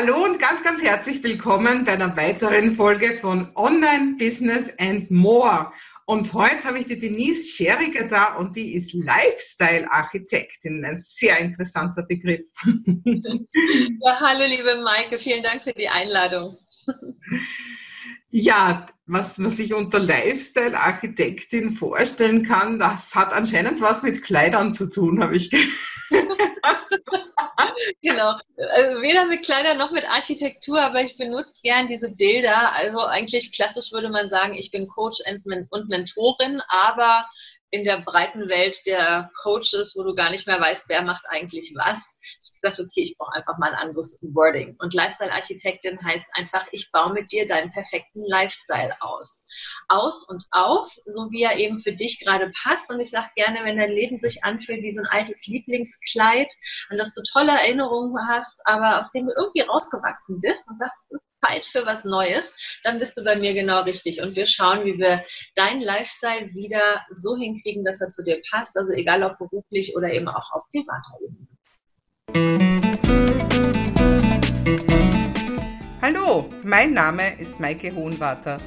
hallo und ganz, ganz herzlich willkommen bei einer weiteren Folge von Online Business and More. Und heute habe ich die Denise Scheriger da und die ist Lifestyle-Architektin. Ein sehr interessanter Begriff. Ja, hallo liebe Maike, vielen Dank für die Einladung. Ja, was man sich unter Lifestyle-Architektin vorstellen kann, das hat anscheinend was mit Kleidern zu tun, habe ich genau. Also weder mit Kleidern noch mit Architektur, aber ich benutze gern diese Bilder. Also eigentlich klassisch würde man sagen, ich bin Coach und Mentorin, aber in der breiten Welt der Coaches, wo du gar nicht mehr weißt, wer macht eigentlich was. Ich gesagt, okay, ich brauche einfach mal ein anderes Wording. Und Lifestyle-Architektin heißt einfach, ich baue mit dir deinen perfekten Lifestyle aus. Aus und auf, so wie er eben für dich gerade passt. Und ich sage gerne, wenn dein Leben sich anfühlt wie so ein altes Lieblingskleid, an das du tolle Erinnerungen hast, aber aus dem du irgendwie rausgewachsen bist und das ist Zeit für was Neues, dann bist du bei mir genau richtig. Und wir schauen, wie wir deinen Lifestyle wieder so hinkriegen, dass er zu dir passt. Also egal ob beruflich oder eben auch auf privater Ebene. Hallo, mein Name ist Maike Hohenwarter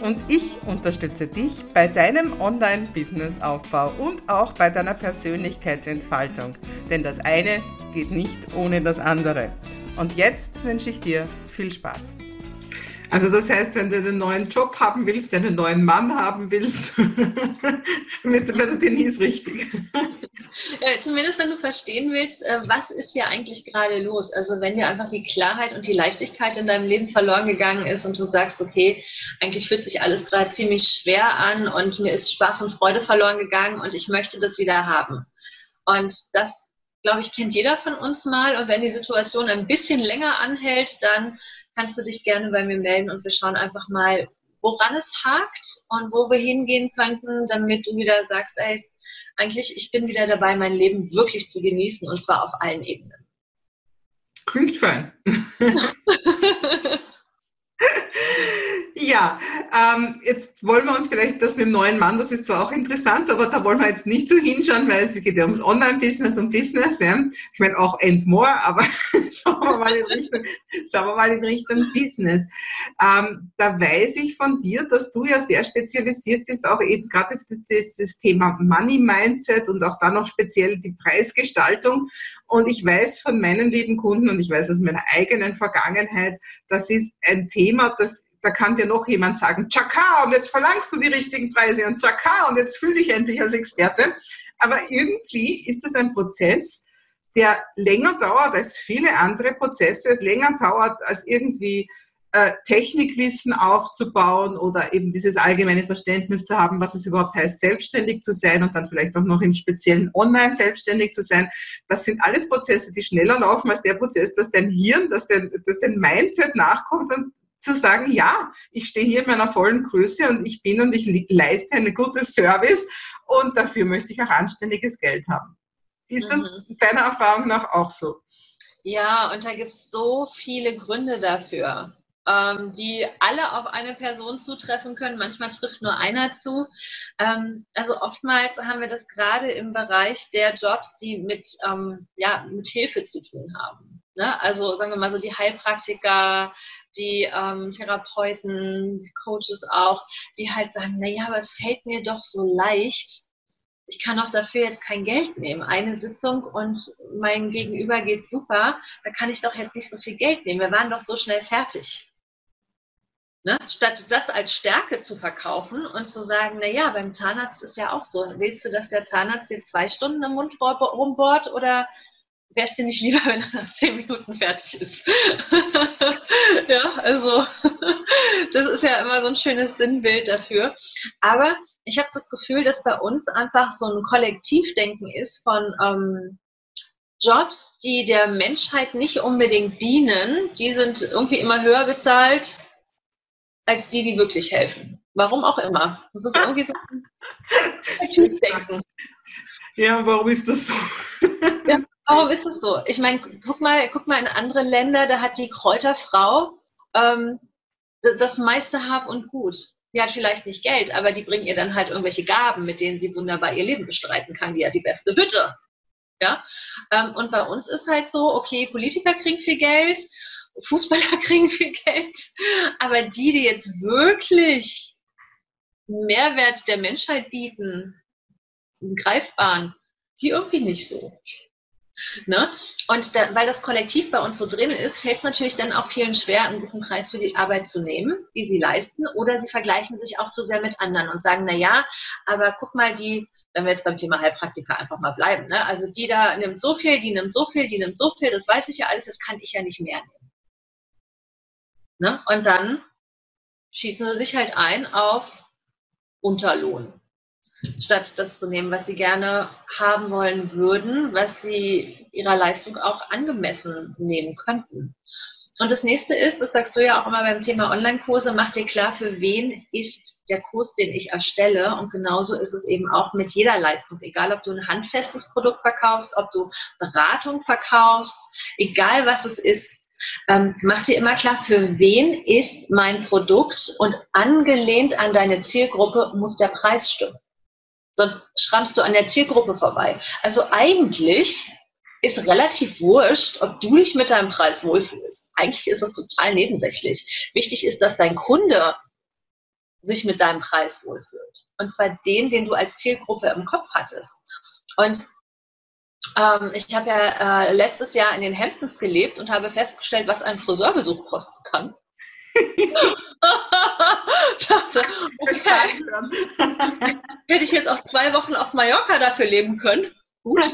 und ich unterstütze dich bei deinem Online-Business-Aufbau und auch bei deiner Persönlichkeitsentfaltung. Denn das eine geht nicht ohne das andere. Und jetzt wünsche ich dir viel Spaß. Also das heißt, wenn du einen neuen Job haben willst, einen neuen Mann haben willst, bist du bei der Denise richtig. Ja, zumindest wenn du verstehen willst, äh, was ist hier eigentlich gerade los? Also wenn dir einfach die Klarheit und die Leichtigkeit in deinem Leben verloren gegangen ist und du sagst, okay, eigentlich fühlt sich alles gerade ziemlich schwer an und mir ist Spaß und Freude verloren gegangen und ich möchte das wieder haben. Und das glaube ich, kennt jeder von uns mal. Und wenn die Situation ein bisschen länger anhält, dann kannst du dich gerne bei mir melden und wir schauen einfach mal, woran es hakt und wo wir hingehen könnten, damit du wieder sagst, ey, eigentlich, ich bin wieder dabei, mein Leben wirklich zu genießen und zwar auf allen Ebenen. Klingt fein. Ja, ähm, jetzt wollen wir uns vielleicht das mit dem neuen Mann, das ist zwar auch interessant, aber da wollen wir jetzt nicht so hinschauen, weil es geht ja ums Online-Business und Business. Ja. Ich meine auch and more, aber schauen wir mal in Richtung, schauen wir mal in Richtung Business. Ähm, da weiß ich von dir, dass du ja sehr spezialisiert bist, auch eben gerade das, das, das Thema Money Mindset und auch da noch speziell die Preisgestaltung. Und ich weiß von meinen lieben Kunden und ich weiß aus meiner eigenen Vergangenheit, das ist ein Thema, das da kann dir noch jemand sagen, Chaka, und jetzt verlangst du die richtigen Preise und Chaka, und jetzt fühle ich endlich als Experte. Aber irgendwie ist das ein Prozess, der länger dauert als viele andere Prozesse, länger dauert als irgendwie äh, Technikwissen aufzubauen oder eben dieses allgemeine Verständnis zu haben, was es überhaupt heißt, selbstständig zu sein und dann vielleicht auch noch im speziellen Online selbstständig zu sein. Das sind alles Prozesse, die schneller laufen als der Prozess, dass dein Hirn, dass dein, dass dein Mindset nachkommt und zu sagen, ja, ich stehe hier in meiner vollen Größe und ich bin und ich leiste einen guten Service und dafür möchte ich auch anständiges Geld haben. Ist das mhm. deiner Erfahrung nach auch so? Ja, und da gibt es so viele Gründe dafür, ähm, die alle auf eine Person zutreffen können. Manchmal trifft nur einer zu. Ähm, also oftmals haben wir das gerade im Bereich der Jobs, die mit, ähm, ja, mit Hilfe zu tun haben. Ne? Also sagen wir mal so die Heilpraktiker, die ähm, Therapeuten, Coaches auch, die halt sagen, naja, aber es fällt mir doch so leicht. Ich kann auch dafür jetzt kein Geld nehmen. Eine Sitzung und mein Gegenüber geht super. Da kann ich doch jetzt nicht so viel Geld nehmen. Wir waren doch so schnell fertig. Ne? Statt das als Stärke zu verkaufen und zu sagen, naja, beim Zahnarzt ist ja auch so. Willst du, dass der Zahnarzt dir zwei Stunden im Mund rumbohrt oder wäre es dir nicht lieber, wenn er nach zehn Minuten fertig ist? ja, also das ist ja immer so ein schönes Sinnbild dafür. Aber ich habe das Gefühl, dass bei uns einfach so ein Kollektivdenken ist von ähm, Jobs, die der Menschheit nicht unbedingt dienen. Die sind irgendwie immer höher bezahlt als die, die wirklich helfen. Warum auch immer. Das ist irgendwie so ein Kollektivdenken. Ja, warum ist das so? ja, warum ist das so? Ich meine, guck mal, guck mal in andere Länder, da hat die Kräuterfrau ähm, das meiste Hab und Gut. Die hat vielleicht nicht Geld, aber die bringen ihr dann halt irgendwelche Gaben, mit denen sie wunderbar ihr Leben bestreiten kann. Die hat die beste Hütte. Ja? Ähm, und bei uns ist halt so, okay, Politiker kriegen viel Geld Fußballer kriegen viel Geld, aber die, die jetzt wirklich Mehrwert der Menschheit bieten, greifbaren, die irgendwie nicht so. Ne? Und da, weil das Kollektiv bei uns so drin ist, fällt es natürlich dann auch vielen schwer, einen guten Preis für die Arbeit zu nehmen, die sie leisten, oder sie vergleichen sich auch zu sehr mit anderen und sagen, na ja, aber guck mal, die, wenn wir jetzt beim Thema Heilpraktiker einfach mal bleiben, ne? also die da nimmt so viel, die nimmt so viel, die nimmt so viel, das weiß ich ja alles, das kann ich ja nicht mehr nehmen. Ne? Und dann schießen sie sich halt ein auf Unterlohn statt das zu nehmen, was sie gerne haben wollen würden, was sie ihrer Leistung auch angemessen nehmen könnten. Und das nächste ist, das sagst du ja auch immer beim Thema Online-Kurse, mach dir klar, für wen ist der Kurs, den ich erstelle. Und genauso ist es eben auch mit jeder Leistung. Egal, ob du ein handfestes Produkt verkaufst, ob du Beratung verkaufst, egal was es ist, ähm, mach dir immer klar, für wen ist mein Produkt und angelehnt an deine Zielgruppe muss der Preis stimmen sonst schrammst du an der Zielgruppe vorbei. Also eigentlich ist relativ wurscht, ob du dich mit deinem Preis wohlfühlst. Eigentlich ist das total nebensächlich. Wichtig ist, dass dein Kunde sich mit deinem Preis wohlfühlt. Und zwar den, den du als Zielgruppe im Kopf hattest. Und ähm, ich habe ja äh, letztes Jahr in den Hamptons gelebt und habe festgestellt, was ein Friseurbesuch kosten kann. dachte, okay. Hätte ich jetzt auch zwei Wochen auf Mallorca dafür leben können. Gut.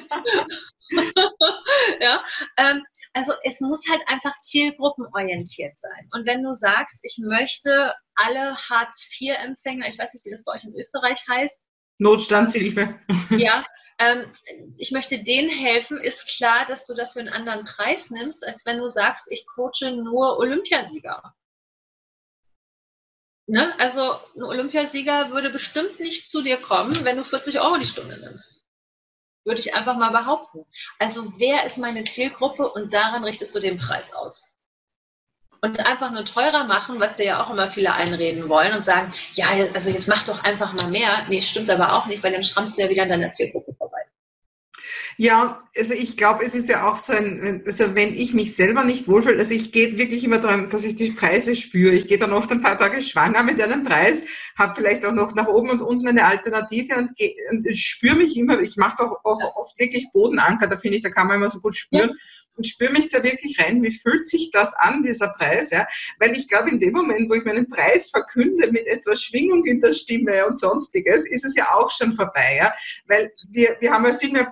ja, ähm, also es muss halt einfach zielgruppenorientiert sein. Und wenn du sagst, ich möchte alle Hartz-IV-Empfänger, ich weiß nicht, wie das bei euch in Österreich heißt. Notstandshilfe. ja, ähm, ich möchte denen helfen, ist klar, dass du dafür einen anderen Preis nimmst, als wenn du sagst, ich coache nur Olympiasieger. Ne? Also ein Olympiasieger würde bestimmt nicht zu dir kommen, wenn du 40 Euro die Stunde nimmst. Würde ich einfach mal behaupten. Also wer ist meine Zielgruppe und daran richtest du den Preis aus. Und einfach nur teurer machen, was dir ja auch immer viele einreden wollen und sagen, ja, also jetzt mach doch einfach mal mehr. Nee, stimmt aber auch nicht, weil dann schrammst du ja wieder an deiner Zielgruppe vorbei. Ja, also ich glaube, es ist ja auch so ein, also wenn ich mich selber nicht wohlfühle, also ich gehe wirklich immer daran, dass ich die Preise spüre. Ich gehe dann oft ein paar Tage schwanger mit einem Preis, habe vielleicht auch noch nach oben und unten eine Alternative und, geh, und spüre mich immer, ich mache auch, auch oft wirklich Bodenanker, da finde ich, da kann man immer so gut spüren. Ja und spüre mich da wirklich rein, wie fühlt sich das an, dieser Preis, ja? Weil ich glaube, in dem Moment, wo ich meinen Preis verkünde mit etwas Schwingung in der Stimme und sonstiges, ist es ja auch schon vorbei, ja? Weil wir, wir haben ja viel mehr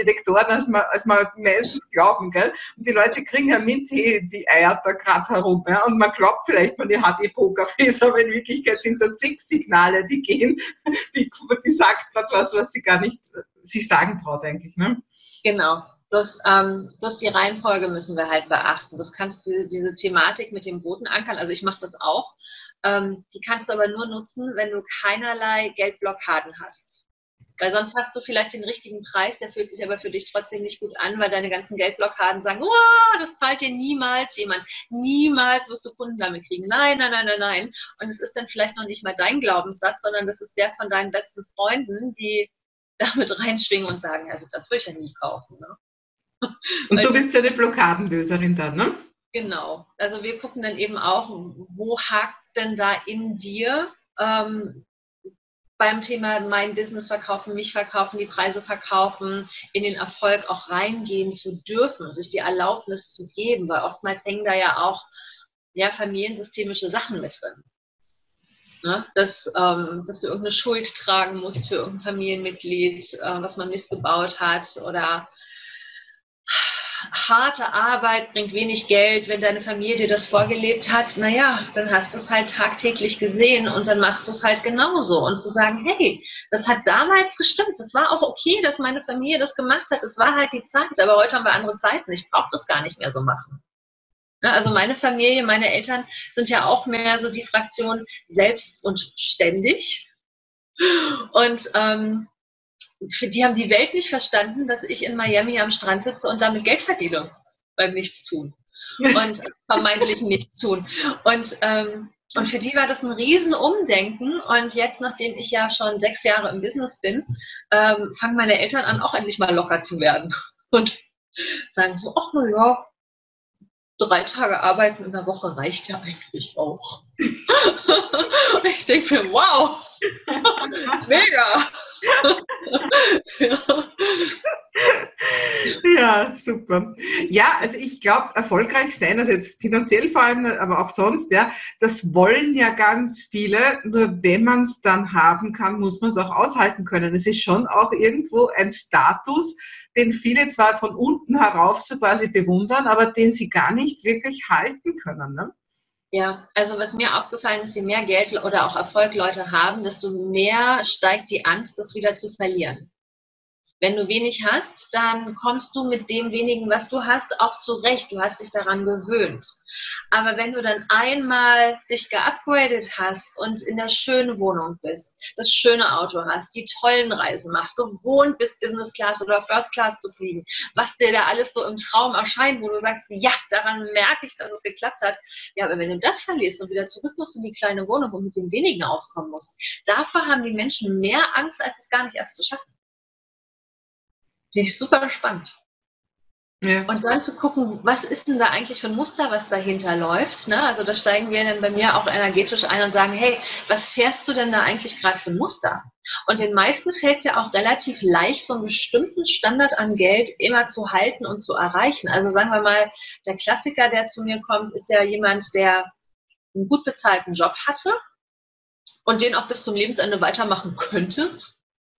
Bullshit-Detektoren, als wir, als wir meistens glauben, gell? Und die Leute kriegen ja mit, hey, die Eier da gerade herum, ja? Und man glaubt vielleicht, man hat eh Pokerface, aber in Wirklichkeit sind da zig Signale, die gehen, die, die sagt gerade was, was sie gar nicht sich sagen traut, eigentlich, ne? Genau. Bloß, ähm, bloß die Reihenfolge müssen wir halt beachten. Das kannst du, diese Thematik mit dem Bodenankern, also ich mache das auch, ähm, die kannst du aber nur nutzen, wenn du keinerlei Geldblockaden hast. Weil sonst hast du vielleicht den richtigen Preis, der fühlt sich aber für dich trotzdem nicht gut an, weil deine ganzen Geldblockaden sagen, oh, das zahlt dir niemals jemand. Niemals wirst du Kunden damit kriegen. Nein, nein, nein, nein, nein. Und es ist dann vielleicht noch nicht mal dein Glaubenssatz, sondern das ist der von deinen besten Freunden, die damit reinschwingen und sagen, also das würde ich ja nie kaufen. Ne? Und du bist ja eine Blockadenlöserin dann, ne? Genau. Also wir gucken dann eben auch, wo hakt es denn da in dir? Ähm, beim Thema mein Business verkaufen, mich verkaufen, die Preise verkaufen, in den Erfolg auch reingehen zu dürfen, sich die Erlaubnis zu geben, weil oftmals hängen da ja auch ja, familiensystemische Sachen mit drin. Ne? Dass, ähm, dass du irgendeine Schuld tragen musst für irgendein Familienmitglied, äh, was man missgebaut hat oder harte Arbeit bringt wenig Geld, wenn deine Familie das vorgelebt hat, naja, dann hast du es halt tagtäglich gesehen und dann machst du es halt genauso. Und zu sagen, hey, das hat damals gestimmt, das war auch okay, dass meine Familie das gemacht hat, es war halt die Zeit, aber heute haben wir andere Zeiten, ich brauche das gar nicht mehr so machen. Also meine Familie, meine Eltern sind ja auch mehr so die Fraktion selbst und ständig. Und ähm, die haben die Welt nicht verstanden, dass ich in Miami am Strand sitze und damit Geld verdiene beim Nichtstun und vermeintlich Nichtstun. Und, ähm, und für die war das ein Riesenumdenken. Und jetzt, nachdem ich ja schon sechs Jahre im Business bin, ähm, fangen meine Eltern an, auch endlich mal locker zu werden und sagen so, ach na ja, drei Tage arbeiten in der Woche reicht ja eigentlich auch. ich denke mir, wow, mega. ja. super. Ja, also ich glaube, erfolgreich sein, also jetzt finanziell vor allem, aber auch sonst, ja, das wollen ja ganz viele. Nur wenn man es dann haben kann, muss man es auch aushalten können. Es ist schon auch irgendwo ein Status, den viele zwar von unten herauf so quasi bewundern, aber den sie gar nicht wirklich halten können. Ne? Ja, also was mir aufgefallen ist, je mehr Geld oder auch Erfolg Leute haben, desto mehr steigt die Angst, das wieder zu verlieren. Wenn du wenig hast, dann kommst du mit dem wenigen, was du hast, auch zurecht. Du hast dich daran gewöhnt. Aber wenn du dann einmal dich geupgradet hast und in der schönen Wohnung bist, das schöne Auto hast, die tollen Reisen machst, gewohnt bist, Business Class oder First Class zu fliegen, was dir da alles so im Traum erscheint, wo du sagst, ja, daran merke ich, dass es geklappt hat. Ja, aber wenn du das verlierst und wieder zurück musst in die kleine Wohnung und mit dem wenigen auskommen musst, davor haben die Menschen mehr Angst, als es gar nicht erst zu schaffen. Finde ich super spannend. Ja. Und dann zu gucken, was ist denn da eigentlich für ein Muster, was dahinter läuft. Ne? Also da steigen wir dann bei mir auch energetisch ein und sagen, hey, was fährst du denn da eigentlich gerade für ein Muster? Und den meisten fällt es ja auch relativ leicht, so einen bestimmten Standard an Geld immer zu halten und zu erreichen. Also sagen wir mal, der Klassiker, der zu mir kommt, ist ja jemand, der einen gut bezahlten Job hatte und den auch bis zum Lebensende weitermachen könnte,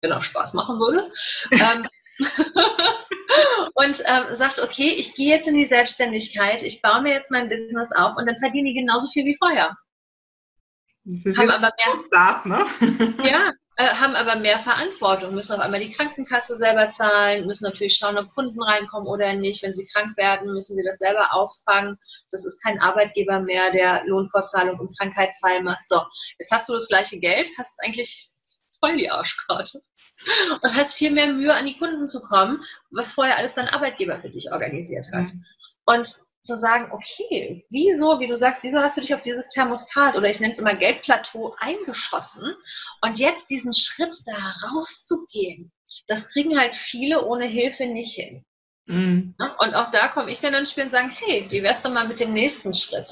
wenn er Spaß machen würde. ähm, und ähm, sagt, okay, ich gehe jetzt in die Selbstständigkeit, ich baue mir jetzt mein Business auf und dann verdiene ich genauso viel wie vorher. Das ist haben aber mehr, Start, ne? ja, äh, haben aber mehr Verantwortung, müssen auf einmal die Krankenkasse selber zahlen, müssen natürlich schauen, ob Kunden reinkommen oder nicht. Wenn sie krank werden, müssen sie das selber auffangen. Das ist kein Arbeitgeber mehr, der Lohnfortzahlung im Krankheitsfall macht. So, jetzt hast du das gleiche Geld, hast eigentlich voll die Arschkarte und hast viel mehr Mühe, an die Kunden zu kommen, was vorher alles dein Arbeitgeber für dich organisiert hat. Mhm. Und zu sagen, okay, wieso, wie du sagst, wieso hast du dich auf dieses Thermostat oder ich nenne es immer Geldplateau eingeschossen und jetzt diesen Schritt da rauszugehen, das kriegen halt viele ohne Hilfe nicht hin. Mhm. Und auch da komme ich dann ins Spiel und sagen, hey, wie wär's denn mal mit dem nächsten Schritt?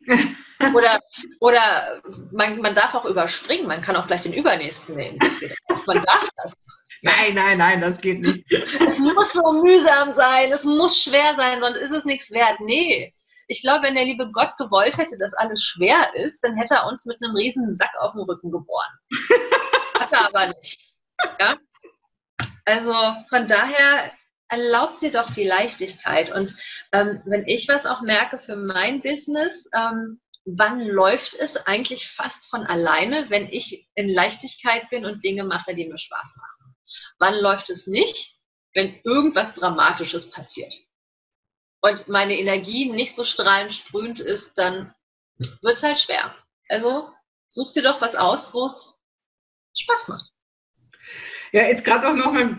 Oder, oder man, man darf auch überspringen, man kann auch gleich den übernächsten nehmen. Man darf das. Nein, nein, nein, das geht nicht. Es muss so mühsam sein, es muss schwer sein, sonst ist es nichts wert. Nee. Ich glaube, wenn der liebe Gott gewollt hätte, dass alles schwer ist, dann hätte er uns mit einem riesen Sack auf dem Rücken geboren. Hat er aber nicht. Ja? Also von daher erlaubt dir doch die Leichtigkeit. Und ähm, wenn ich was auch merke für mein Business, ähm, wann läuft es eigentlich fast von alleine, wenn ich in Leichtigkeit bin und Dinge mache, die mir Spaß machen? Wann läuft es nicht, wenn irgendwas Dramatisches passiert? Und meine Energie nicht so strahlend sprühend ist, dann wird es halt schwer. Also such dir doch was aus, wo es Spaß macht. Ja, jetzt gerade auch nochmal,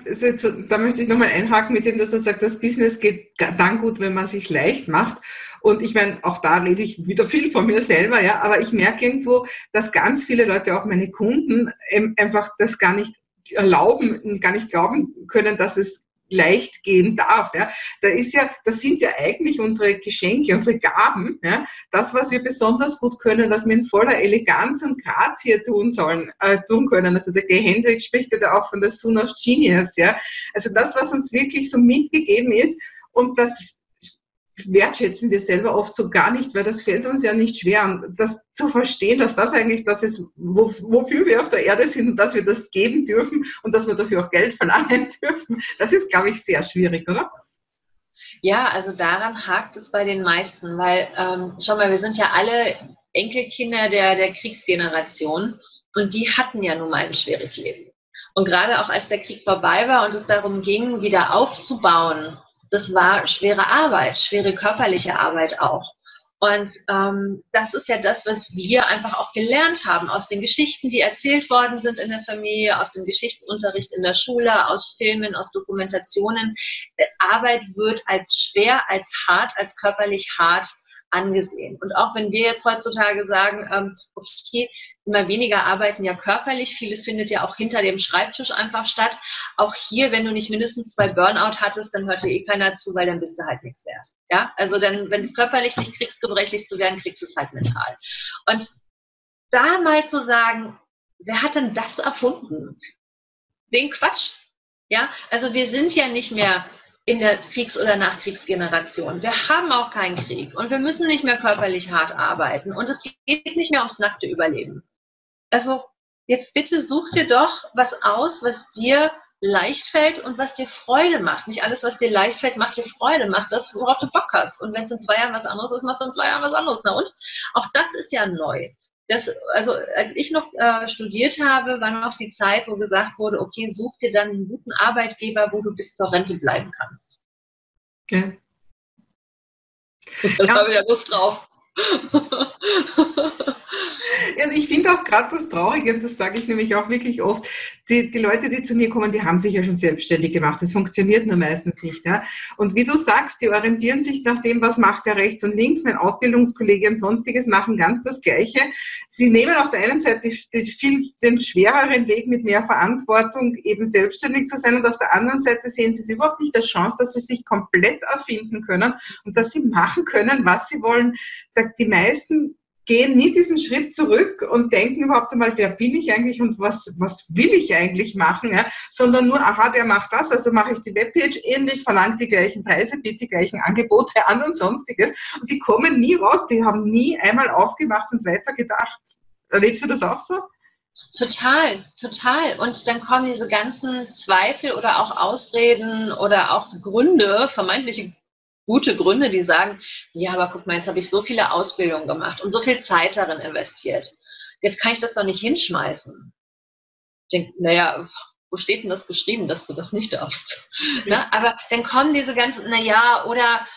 da möchte ich nochmal einhaken mit dem, dass er sagt, das Business geht dann gut, wenn man sich leicht macht. Und ich meine, auch da rede ich wieder viel von mir selber, ja, aber ich merke irgendwo, dass ganz viele Leute, auch meine Kunden, einfach das gar nicht erlauben, gar nicht glauben können, dass es leicht gehen darf. Ja. Da ist ja, das sind ja eigentlich unsere Geschenke, unsere Gaben, ja. das, was wir besonders gut können, was wir in voller Eleganz und Grazie tun sollen, äh, tun können. Also der Gay Hendrik spricht ja da auch von der Soon of Genius. Ja. Also das, was uns wirklich so mitgegeben ist und das wertschätzen wir selber oft so gar nicht, weil das fällt uns ja nicht schwer. Und das zu verstehen, dass das eigentlich das ist, wofür wir auf der Erde sind und dass wir das geben dürfen und dass wir dafür auch Geld verlangen dürfen, das ist, glaube ich, sehr schwierig, oder? Ja, also daran hakt es bei den meisten, weil, ähm, schau mal, wir sind ja alle Enkelkinder der, der Kriegsgeneration und die hatten ja nun mal ein schweres Leben. Und gerade auch als der Krieg vorbei war und es darum ging, wieder aufzubauen, das war schwere Arbeit, schwere körperliche Arbeit auch. Und ähm, das ist ja das, was wir einfach auch gelernt haben aus den Geschichten, die erzählt worden sind in der Familie, aus dem Geschichtsunterricht in der Schule, aus Filmen, aus Dokumentationen. Arbeit wird als schwer, als hart, als körperlich hart angesehen. Und auch wenn wir jetzt heutzutage sagen, ähm, okay, immer weniger arbeiten ja körperlich, vieles findet ja auch hinter dem Schreibtisch einfach statt. Auch hier, wenn du nicht mindestens zwei Burnout hattest, dann hört dir eh keiner zu, weil dann bist du halt nichts wert. Ja, also dann, wenn es körperlich nicht kriegst, gebrechlich zu werden, kriegst du es halt mental. Und da mal zu sagen, wer hat denn das erfunden? Den Quatsch. Ja, also wir sind ja nicht mehr in der Kriegs- oder Nachkriegsgeneration. Wir haben auch keinen Krieg und wir müssen nicht mehr körperlich hart arbeiten und es geht nicht mehr ums nackte Überleben. Also jetzt bitte such dir doch was aus, was dir leicht fällt und was dir Freude macht. Nicht alles, was dir leicht fällt, macht dir Freude. Mach das, worauf du Bock hast. Und wenn es in zwei Jahren was anderes ist, machst du in zwei Jahren was anderes. Na und? Auch das ist ja neu. Das, also als ich noch äh, studiert habe, war noch die Zeit, wo gesagt wurde, okay, such dir dann einen guten Arbeitgeber, wo du bis zur Rente bleiben kannst. Okay. Da ja. habe ich ja Lust drauf. Ja, ich finde auch gerade das Traurige, und das sage ich nämlich auch wirklich oft, die, die Leute, die zu mir kommen, die haben sich ja schon selbstständig gemacht. Das funktioniert nur meistens nicht. Ja? Und wie du sagst, die orientieren sich nach dem, was macht der rechts und links. Mein Ausbildungskollege und sonstiges machen ganz das Gleiche. Sie nehmen auf der einen Seite die, viel, den schwereren Weg mit mehr Verantwortung, eben selbstständig zu sein, und auf der anderen Seite sehen sie es überhaupt nicht als Chance, dass sie sich komplett erfinden können und dass sie machen können, was sie wollen. Die meisten gehen nie diesen Schritt zurück und denken überhaupt einmal, wer bin ich eigentlich und was, was will ich eigentlich machen, ja? sondern nur, aha, der macht das, also mache ich die Webpage ähnlich, verlange die gleichen Preise, biete die gleichen Angebote an und sonstiges. Und die kommen nie raus, die haben nie einmal aufgemacht und weitergedacht. Erlebst du das auch so? Total, total. Und dann kommen diese ganzen Zweifel oder auch Ausreden oder auch Gründe, vermeintliche gute Gründe, die sagen, ja, aber guck mal, jetzt habe ich so viele Ausbildungen gemacht und so viel Zeit darin investiert. Jetzt kann ich das doch nicht hinschmeißen. Ich denke, naja, wo steht denn das geschrieben, dass du das nicht darfst? Ja. Ne? Aber dann kommen diese ganzen, naja, oder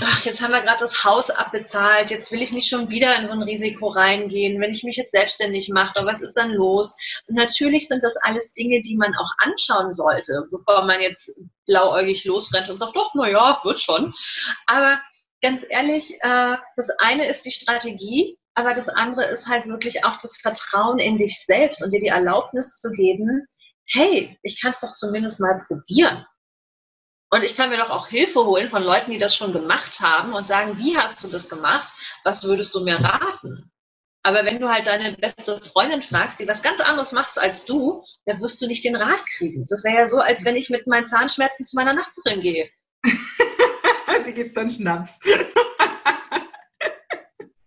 ach, jetzt haben wir gerade das Haus abbezahlt, jetzt will ich nicht schon wieder in so ein Risiko reingehen, wenn ich mich jetzt selbstständig mache, was ist dann los? Und natürlich sind das alles Dinge, die man auch anschauen sollte, bevor man jetzt blauäugig losrennt und sagt, doch, naja, wird schon. Aber ganz ehrlich, äh, das eine ist die Strategie, aber das andere ist halt wirklich auch das Vertrauen in dich selbst und dir die Erlaubnis zu geben, hey, ich kann es doch zumindest mal probieren. Und ich kann mir doch auch Hilfe holen von Leuten, die das schon gemacht haben und sagen, wie hast du das gemacht? Was würdest du mir raten? Aber wenn du halt deine beste Freundin fragst, die was ganz anderes macht als du, dann wirst du nicht den Rat kriegen. Das wäre ja so, als wenn ich mit meinen Zahnschmerzen zu meiner Nachbarin gehe. die gibt dann Schnaps.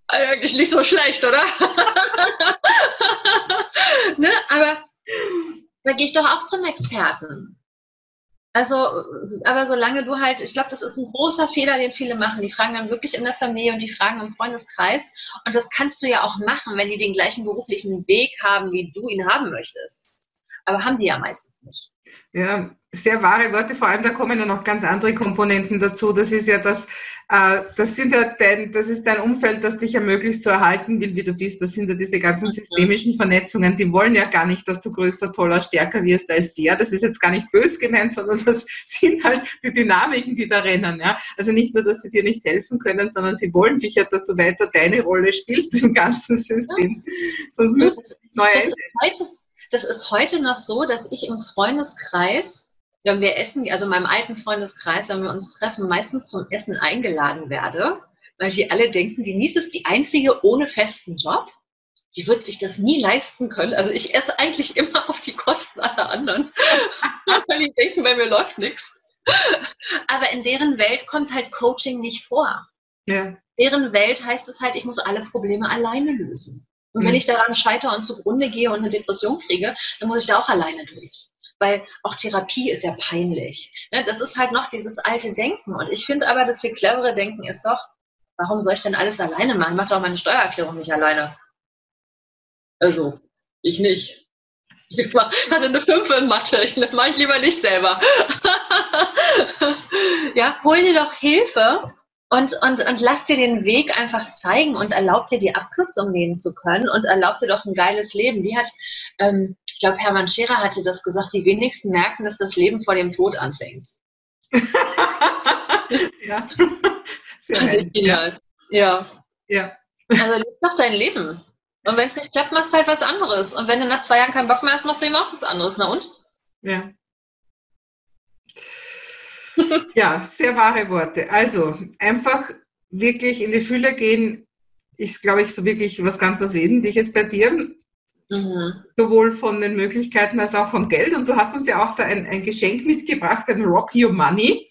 Eigentlich nicht so schlecht, oder? ne? Aber da gehe ich doch auch zum Experten. Also, aber solange du halt, ich glaube, das ist ein großer Fehler, den viele machen. Die fragen dann wirklich in der Familie und die fragen im Freundeskreis. Und das kannst du ja auch machen, wenn die den gleichen beruflichen Weg haben, wie du ihn haben möchtest. Aber haben die ja meistens nicht. Ja, sehr wahre Worte, vor allem da kommen ja noch ganz andere Komponenten dazu. Das ist ja das, äh, das sind ja dein, das ist dein Umfeld, das dich ja möglichst so erhalten will, wie du bist. Das sind ja diese ganzen systemischen Vernetzungen, die wollen ja gar nicht, dass du größer, toller, stärker wirst als sie. Ja, das ist jetzt gar nicht bös gemeint, sondern das sind halt die Dynamiken, die da rennen. Ja, also nicht nur, dass sie dir nicht helfen können, sondern sie wollen dich ja, dass du weiter deine Rolle spielst im ganzen System. Sonst müsstest du neu heute, das ist heute noch so, dass ich im Freundeskreis wenn wir essen, also in meinem alten Freundeskreis, wenn wir uns treffen, meistens zum Essen eingeladen werde, weil die alle denken, die Nies ist die einzige ohne festen Job. Die wird sich das nie leisten können. Also ich esse eigentlich immer auf die Kosten aller anderen, weil die denken, bei mir läuft nichts. Aber in deren Welt kommt halt Coaching nicht vor. Ja. In deren Welt heißt es halt, ich muss alle Probleme alleine lösen. Und mhm. wenn ich daran scheitere und zugrunde gehe und eine Depression kriege, dann muss ich da auch alleine durch weil auch Therapie ist ja peinlich. Ne? Das ist halt noch dieses alte Denken. Und ich finde aber, das viel clevere Denken ist doch, warum soll ich denn alles alleine machen? Ich mache doch meine Steuererklärung nicht alleine. Also, ich nicht. Ich hatte eine 5 in Mathe, ich mache ich lieber nicht selber. ja, hol dir doch Hilfe und, und, und lass dir den Weg einfach zeigen und erlaub dir die Abkürzung nehmen zu können und erlaub dir doch ein geiles Leben. Wie hat, ähm, ich glaube, Hermann Scherer hatte das gesagt, die wenigsten merken, dass das Leben vor dem Tod anfängt. ja, sehr nett. Ja. Ja. Ja. Also leb doch dein Leben. Und wenn es nicht klappt, machst du halt was anderes. Und wenn du nach zwei Jahren keinen Bock mehr hast, machst du eben auch was anderes. Na und? Ja. Ja, sehr wahre Worte. Also einfach wirklich in die Fülle gehen, ist, glaube ich, so wirklich was ganz was Wesentliches bei dir. Mhm. Sowohl von den Möglichkeiten als auch vom Geld. Und du hast uns ja auch da ein, ein Geschenk mitgebracht, ein Rock Your Money.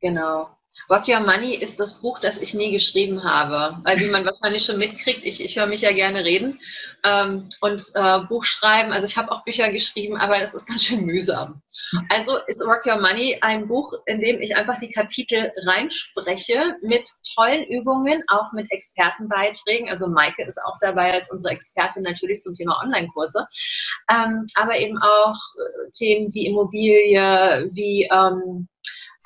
Genau. Rock Your Money ist das Buch, das ich nie geschrieben habe. Weil wie man wahrscheinlich schon mitkriegt, ich, ich höre mich ja gerne reden ähm, und äh, Buch schreiben. Also ich habe auch Bücher geschrieben, aber das ist ganz schön mühsam. Also ist Rock Your Money ein Buch, in dem ich einfach die Kapitel reinspreche mit tollen Übungen, auch mit Expertenbeiträgen. Also Maike ist auch dabei als unsere Expertin natürlich zum Thema Online-Kurse. Ähm, aber eben auch äh, Themen wie Immobilie, wie ähm,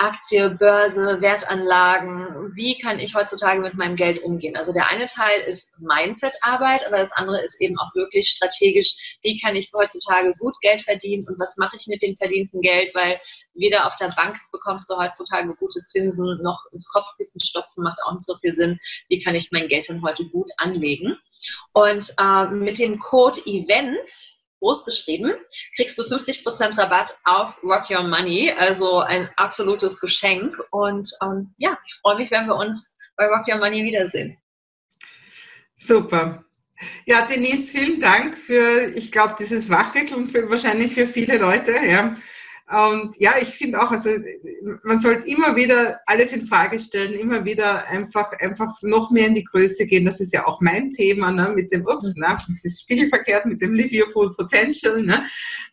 Aktie, Börse, Wertanlagen, wie kann ich heutzutage mit meinem Geld umgehen? Also der eine Teil ist Mindset-Arbeit, aber das andere ist eben auch wirklich strategisch, wie kann ich heutzutage gut Geld verdienen und was mache ich mit dem verdienten Geld, weil weder auf der Bank bekommst du heutzutage gute Zinsen, noch ins Kopfkissen stopfen macht auch nicht so viel Sinn. Wie kann ich mein Geld denn heute gut anlegen? Und äh, mit dem Code EVENT, groß geschrieben, kriegst du 50% Rabatt auf Rock Your Money, also ein absolutes Geschenk. Und ähm, ja, ich freue mich, wenn wir uns bei Rock Your Money wiedersehen. Super. Ja, Denise, vielen Dank für, ich glaube, dieses Wachrütteln für, wahrscheinlich für viele Leute. Ja. Und ja, ich finde auch, also man sollte immer wieder alles in Frage stellen, immer wieder einfach, einfach noch mehr in die Größe gehen. Das ist ja auch mein Thema ne, mit dem, ups, ne, das ist spiegelverkehrt mit dem Live Your Full Potential. Ne.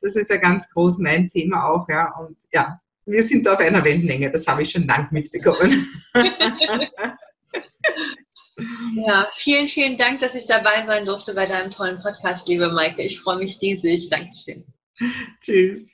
Das ist ja ganz groß mein Thema auch. Ja. Und ja, wir sind auf einer Wellenlänge, das habe ich schon lang mitbekommen. Ja, vielen, vielen Dank, dass ich dabei sein durfte bei deinem tollen Podcast, liebe Maike. Ich freue mich riesig. Dankeschön. Tschüss.